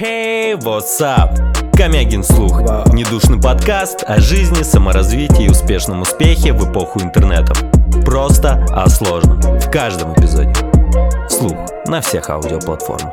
Hey, what's up? Комягин слух. Недушный подкаст о жизни, саморазвитии и успешном успехе в эпоху интернета. Просто а о сложном. В каждом эпизоде. Слух на всех аудиоплатформах.